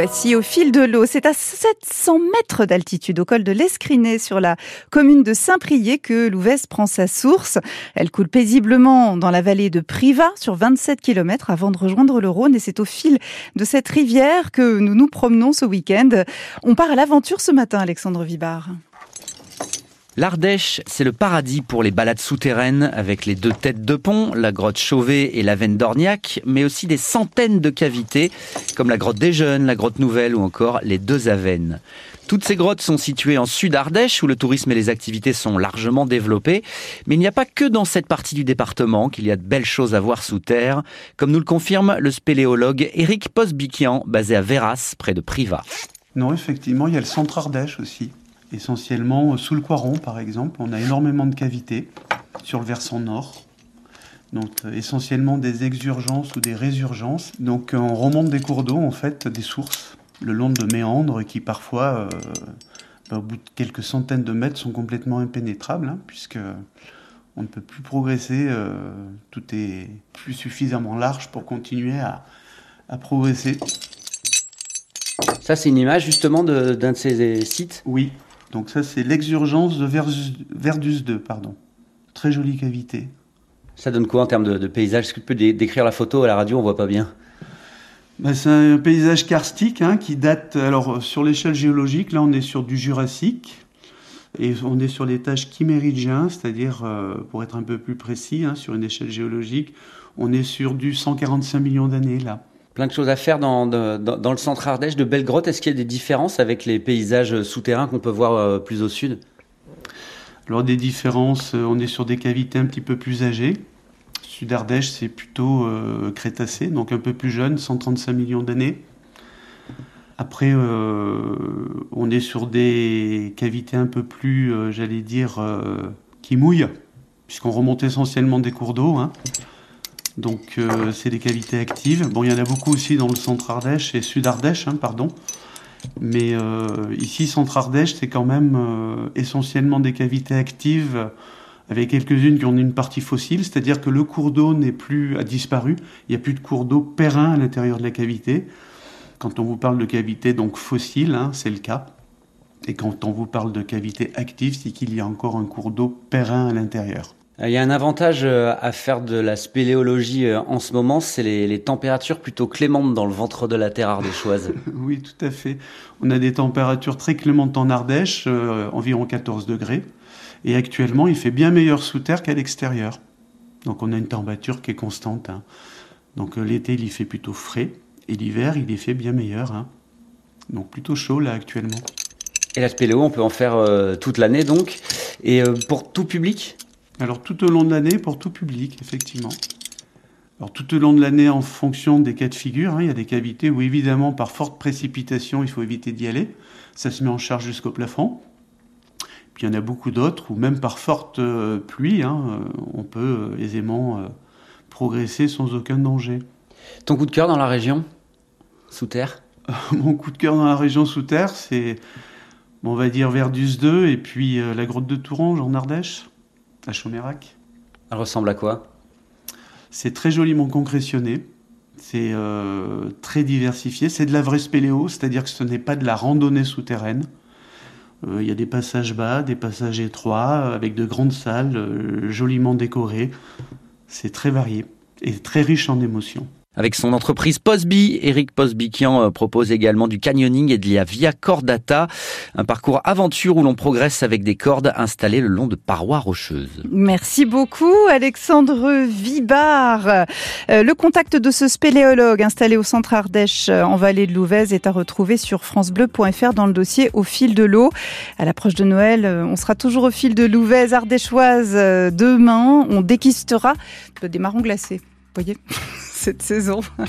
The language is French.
voici au fil de l'eau. C'est à 700 mètres d'altitude au col de l'Escrinet sur la commune de Saint-Prié que l'Ouvèze prend sa source. Elle coule paisiblement dans la vallée de Privas sur 27 km avant de rejoindre le Rhône et c'est au fil de cette rivière que nous nous promenons ce week-end. On part à l'aventure ce matin, Alexandre Vibard. L'Ardèche, c'est le paradis pour les balades souterraines avec les deux têtes de pont, la grotte Chauvet et la veine d'Orniac, mais aussi des centaines de cavités comme la grotte des Jeunes, la grotte Nouvelle ou encore les deux Avennes. Toutes ces grottes sont situées en sud Ardèche où le tourisme et les activités sont largement développés, mais il n'y a pas que dans cette partie du département qu'il y a de belles choses à voir sous terre, comme nous le confirme le spéléologue Éric Posbiquian, basé à Véras, près de Privas. Non, effectivement, il y a le centre Ardèche aussi essentiellement sous le Coiron par exemple. On a énormément de cavités sur le versant nord. Donc euh, essentiellement des exurgences ou des résurgences. Donc on remonte des cours d'eau en fait, des sources, le long de méandres qui parfois, euh, bah, au bout de quelques centaines de mètres, sont complètement impénétrables, hein, puisque on ne peut plus progresser, euh, tout est plus suffisamment large pour continuer à, à progresser. Ça, c'est une image justement d'un de, ces sites? Oui, donc ça, c'est l'exurgence de Verdus 2, pardon. Très jolie cavité. Ça donne quoi en termes de, paysage? Est-ce que tu peux décrire la photo à la radio? On voit pas bien. Ben, c'est un paysage karstique hein, qui date, alors sur l'échelle géologique, là on est sur du Jurassique, et on est sur l'étage chiméridien, c'est-à-dire, euh, pour être un peu plus précis, hein, sur une échelle géologique, on est sur du 145 millions d'années là plein de choses à faire dans, dans, le centre Ardèche, de belles grottes. Est-ce qu'il y a des différences avec les paysages souterrains qu'on peut voir euh, plus au sud? Alors des différences, euh, on est sur des cavités un petit peu plus âgées. Sud Ardèche, c'est plutôt euh, crétacé, donc un peu plus jeune, 135 millions d'années. Après, on est sur des cavités un peu plus, j'allais dire, qui mouillent, puisqu'on remonte essentiellement des cours d'eau. Hein. Donc euh, c'est des cavités actives. Bon, il y en a beaucoup aussi dans le centre Ardèche et sud Ardèche, hein, pardon. Mais euh, ici, centre Ardèche, c'est quand même euh, essentiellement des cavités actives avec quelques-unes qui ont une partie fossile, c'est-à-dire que le cours d'eau n'est plus a disparu. Il n'y a plus de cours d'eau périn à l'intérieur de la cavité. Quand on vous parle de cavité donc fossile, hein, c'est le cas. Et quand on vous parle de cavité active, c'est qu'il y a encore un cours d'eau périn à l'intérieur. Il y a un avantage euh, à faire de la spéléologie euh, en ce moment, c'est les, températures plutôt clémentes dans le ventre de la terre ardéchoise. oui, tout à fait. On a des températures très clémentes en Ardèche, euh, environ 14 degrés. Et actuellement, il fait bien meilleur sous terre qu'à l'extérieur. Donc on a une température qui est constante. Hein. Donc l'été, il y fait plutôt frais. Et l'hiver, il y fait bien meilleur. Hein. Donc plutôt chaud là actuellement. Et la spéléo, on peut en faire toute l'année donc. Et pour tout public? Alors tout au long de l'année, pour tout public, effectivement. Alors tout au long de l'année, en fonction des cas de figure, hein, il y a des cavités où évidemment par forte précipitation, il faut éviter d'y aller. Ça se met en charge jusqu'au plafond. Puis il y en a beaucoup d'autres où même par forte euh, pluie, hein, euh, on peut euh, aisément progresser sans aucun danger. Ton coup de cœur dans la région sous terre? Mon coup de cœur dans la région sous terre, c'est, on va dire Verdus 2 et puis la grotte de Tourange en Ardèche. La Chomérac. Elle ressemble à quoi? C'est très joliment concrétionné. C'est euh, très diversifié. C'est de la vraie spéléo, c'est-à-dire que ce n'est pas de la randonnée souterraine. Euh, il y a des passages bas, des passages étroits, avec de grandes salles, euh, joliment décorées. C'est très varié et très riche en émotions. Avec son entreprise Posby, Eric Posbikian euh, propose également du canyoning et de la via cordata, un parcours aventure où l'on progresse avec des cordes installées le long de parois rocheuses. Merci beaucoup Alexandre Vibard. Euh, le contact de ce spéléologue installé au centre Ardèche euh, en vallée de Louvèze est à retrouver sur francebleu.fr dans le dossier au fil de l'eau. À l'approche de Noël, on sera toujours au fil de Louvèze ardéchoise demain. On déquistera des marrons glacés. Vous voyez? Cette saison.